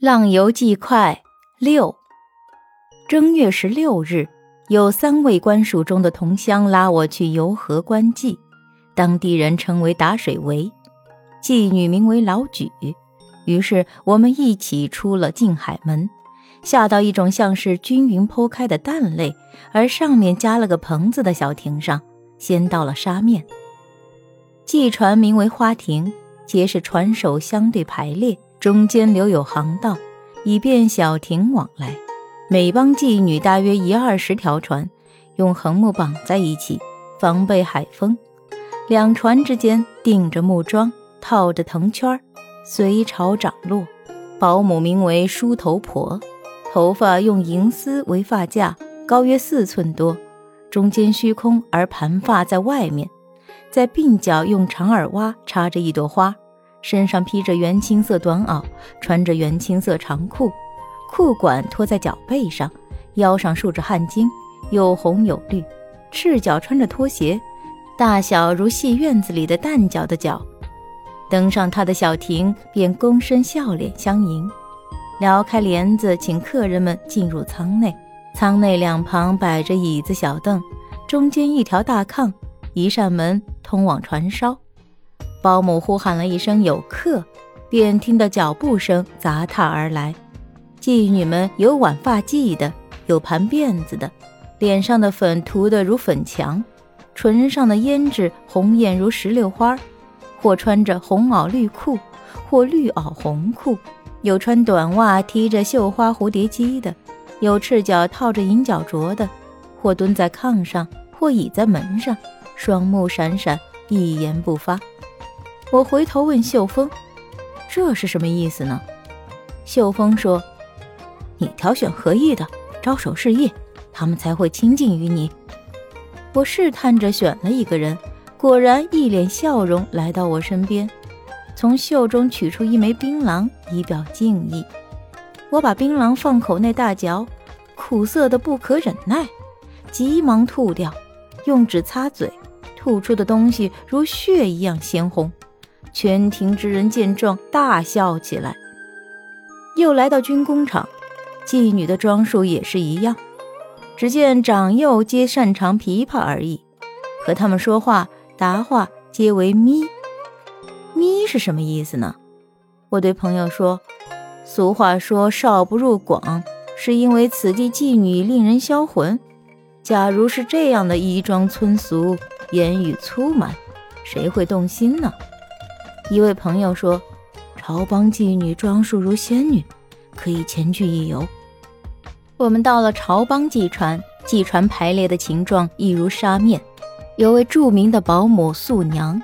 浪游记快》六，正月十六日。有三位官署中的同乡拉我去游河观祭，当地人称为打水围，妓女名为老举。于是我们一起出了静海门，下到一种像是均匀剖开的蛋类，而上面加了个棚子的小亭上，先到了沙面。祭船名为花亭，皆是船首相对排列，中间留有航道，以便小艇往来。每帮妓女大约一二十条船，用横木绑在一起，防备海风。两船之间钉着木桩，套着藤圈，随潮涨落。保姆名为梳头婆，头发用银丝为发架，高约四寸多，中间虚空而盘发在外面，在鬓角用长耳挖插着一朵花，身上披着原青色短袄，穿着原青色长裤。裤管拖在脚背上，腰上束着汗巾，有红有绿，赤脚穿着拖鞋，大小如戏院子里的蛋脚的脚。登上他的小亭，便躬身笑脸相迎，撩开帘子，请客人们进入舱内。舱内两旁摆着椅子小凳，中间一条大炕，一扇门通往船梢。保姆呼喊了一声“有客”，便听得脚步声杂沓而来。妓女们有挽发髻的，有盘辫子的，脸上的粉涂得如粉墙，唇上的胭脂红艳如石榴花，或穿着红袄绿裤，或绿袄红裤，有穿短袜提着绣花蝴蝶机的，有赤脚套着银脚镯的，或蹲在炕上，或倚在门上，双目闪闪，一言不发。我回头问秀峰：“这是什么意思呢？”秀峰说。你挑选合意的，招手示意，他们才会亲近于你。我试探着选了一个人，果然一脸笑容来到我身边，从袖中取出一枚槟榔以表敬意。我把槟榔放口内大嚼，苦涩的不可忍耐，急忙吐掉，用纸擦嘴，吐出的东西如血一样鲜红。全庭之人见状大笑起来。又来到军工厂。妓女的装束也是一样，只见长幼皆擅长琵琶而已。和他们说话答话皆为咪咪是什么意思呢？我对朋友说，俗话说少不入广，是因为此地妓女令人销魂。假如是这样的衣装村俗，言语粗蛮，谁会动心呢？一位朋友说，朝帮妓女装束如仙女，可以前去一游。我们到了朝帮祭船，祭船排列的形状一如纱面。有位著名的保姆素娘，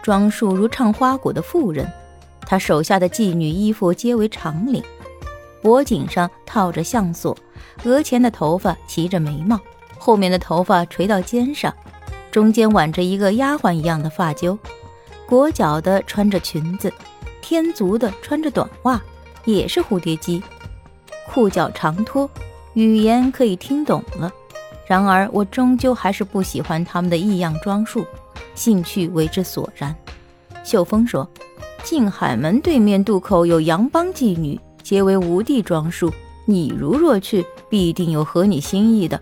装束如唱花鼓的妇人。她手下的妓女衣服皆为长领，脖颈上套着项锁，额前的头发齐着眉毛，后面的头发垂到肩上，中间挽着一个丫鬟一样的发揪。裹脚的穿着裙子，天足的穿着短袜，也是蝴蝶机，裤脚长拖。语言可以听懂了，然而我终究还是不喜欢他们的异样装束，兴趣为之索然。秀峰说：“静海门对面渡口有洋帮妓女，皆为无地装束。你如若去，必定有合你心意的。”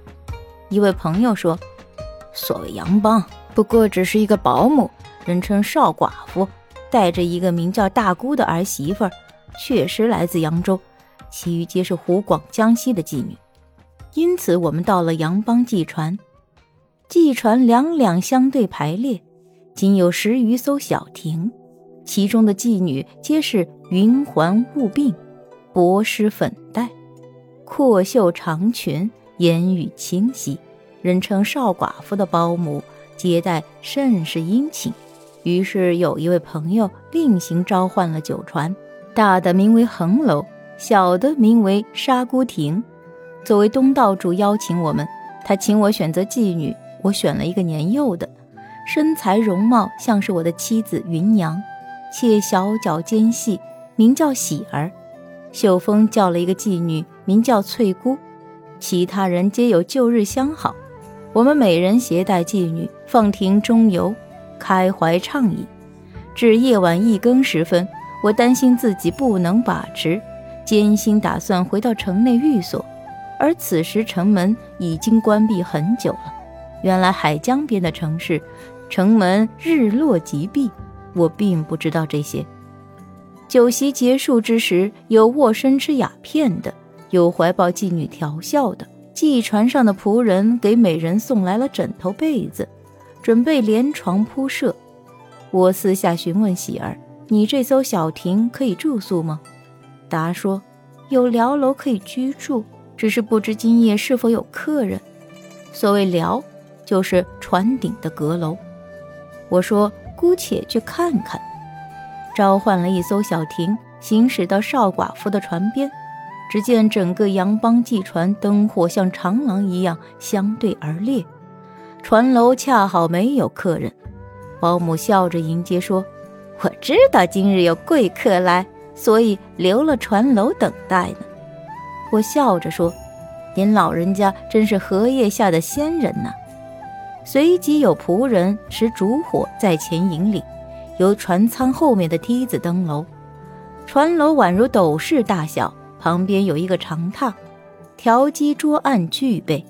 一位朋友说：“所谓洋帮，不过只是一个保姆，人称少寡妇，带着一个名叫大姑的儿媳妇儿，确实来自扬州，其余皆是湖广、江西的妓女。”因此，我们到了杨帮祭船，祭船两两相对排列，仅有十余艘小亭，其中的妓女皆是云环雾鬓，薄施粉黛，阔袖长裙，言语清晰，人称少寡妇的保姆接待甚是殷勤。于是有一位朋友另行召唤了酒船，大的名为横楼，小的名为沙姑亭。作为东道主邀请我们，他请我选择妓女，我选了一个年幼的，身材容貌像是我的妻子芸娘，且小脚尖细，名叫喜儿。秀峰叫了一个妓女，名叫翠姑，其他人皆有旧日相好。我们每人携带妓女，放庭中游，开怀畅饮。至夜晚一更时分，我担心自己不能把持，艰辛打算回到城内寓所，而此时城门已经关闭很久了。原来海江边的城市，城门日落即闭。我并不知道这些。酒席结束之时，有卧身吃鸦片的，有怀抱妓女调笑的。寄船上的仆人给每人送来了枕头被子，准备连床铺设。我私下询问喜儿：“你这艘小艇可以住宿吗？”答说：“有寮楼可以居住，只是不知今夜是否有客人。”所谓寮，就是船顶的阁楼。我说：“姑且去看看。”召唤了一艘小艇，行驶到少寡妇的船边，只见整个洋帮祭船灯火像长廊一样相对而列，船楼恰好没有客人。保姆笑着迎接说：“我知道今日有贵客来，所以留了船楼等待呢。”我笑着说：“您老人家真是荷叶下的仙人呐！”随即有仆人持烛火在前引领。由船舱后面的梯子登楼，船楼宛如斗室大小，旁边有一个长榻，条机桌案俱备。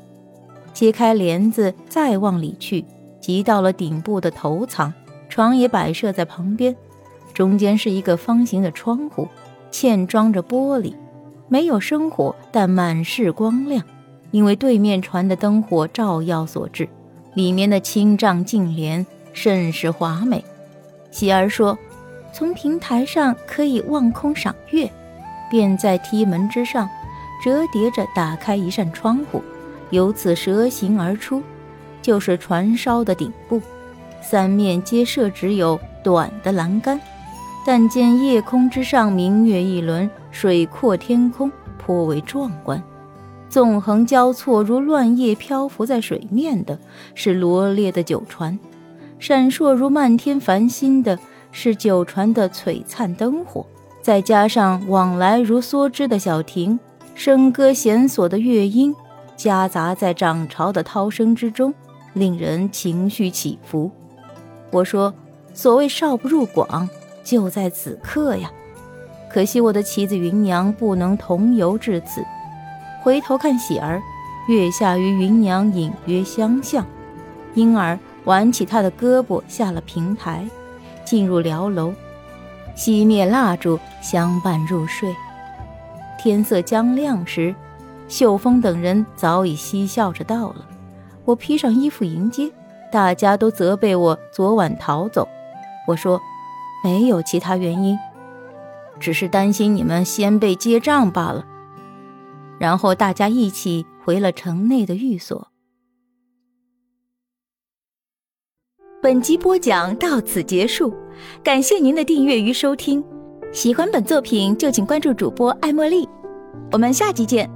揭开帘子，再往里去，即到了顶部的头舱，床也摆设在旁边。中间是一个方形的窗户，嵌装着玻璃，没有生火，但满是光亮，因为对面船的灯火照耀所致。里面的青帐净帘甚是华美。喜儿说：“从平台上可以望空赏月，便在梯门之上折叠着打开一扇窗户，由此蛇形而出，就是船梢的顶部。三面皆设只有短的栏杆，但见夜空之上明月一轮，水阔天空，颇为壮观。纵横交错如乱叶漂浮在水面的是罗列的酒船。”闪烁如漫天繁星的是酒船的璀璨灯火，再加上往来如梭织的小亭，笙歌弦索的乐音，夹杂在涨潮的涛声之中，令人情绪起伏。我说：“所谓少不入广，就在此刻呀！可惜我的妻子芸娘不能同游至此。”回头看喜儿，月下与芸娘隐约相像，因而。挽起她的胳膊，下了平台，进入寮楼，熄灭蜡烛，相伴入睡。天色将亮时，秀峰等人早已嬉笑着到了。我披上衣服迎接，大家都责备我昨晚逃走。我说没有其他原因，只是担心你们先辈结账罢了。然后大家一起回了城内的寓所。本集播讲到此结束，感谢您的订阅与收听。喜欢本作品就请关注主播爱茉莉，我们下集见。